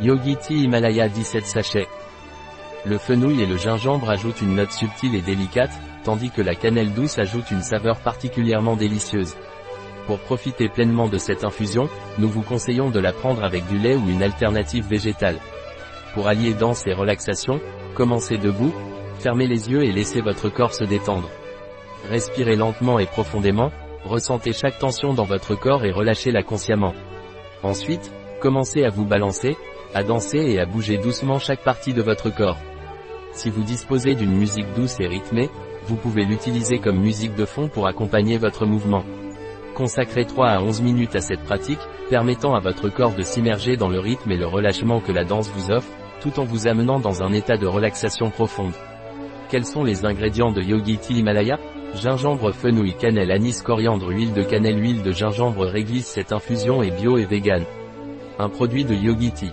Yogi Tea Himalaya 17 sachets. Le fenouil et le gingembre ajoutent une note subtile et délicate, tandis que la cannelle douce ajoute une saveur particulièrement délicieuse. Pour profiter pleinement de cette infusion, nous vous conseillons de la prendre avec du lait ou une alternative végétale. Pour allier danse et relaxation, commencez debout, fermez les yeux et laissez votre corps se détendre. Respirez lentement et profondément, ressentez chaque tension dans votre corps et relâchez-la consciemment. Ensuite, commencez à vous balancer, à danser et à bouger doucement chaque partie de votre corps. Si vous disposez d'une musique douce et rythmée, vous pouvez l'utiliser comme musique de fond pour accompagner votre mouvement. Consacrez 3 à 11 minutes à cette pratique, permettant à votre corps de s'immerger dans le rythme et le relâchement que la danse vous offre, tout en vous amenant dans un état de relaxation profonde. Quels sont les ingrédients de Yogi Himalaya Gingembre, fenouil, cannelle, anis, coriandre, huile de cannelle, huile de gingembre réglisse cette infusion est bio et vegan. Un produit de Yogi Tea.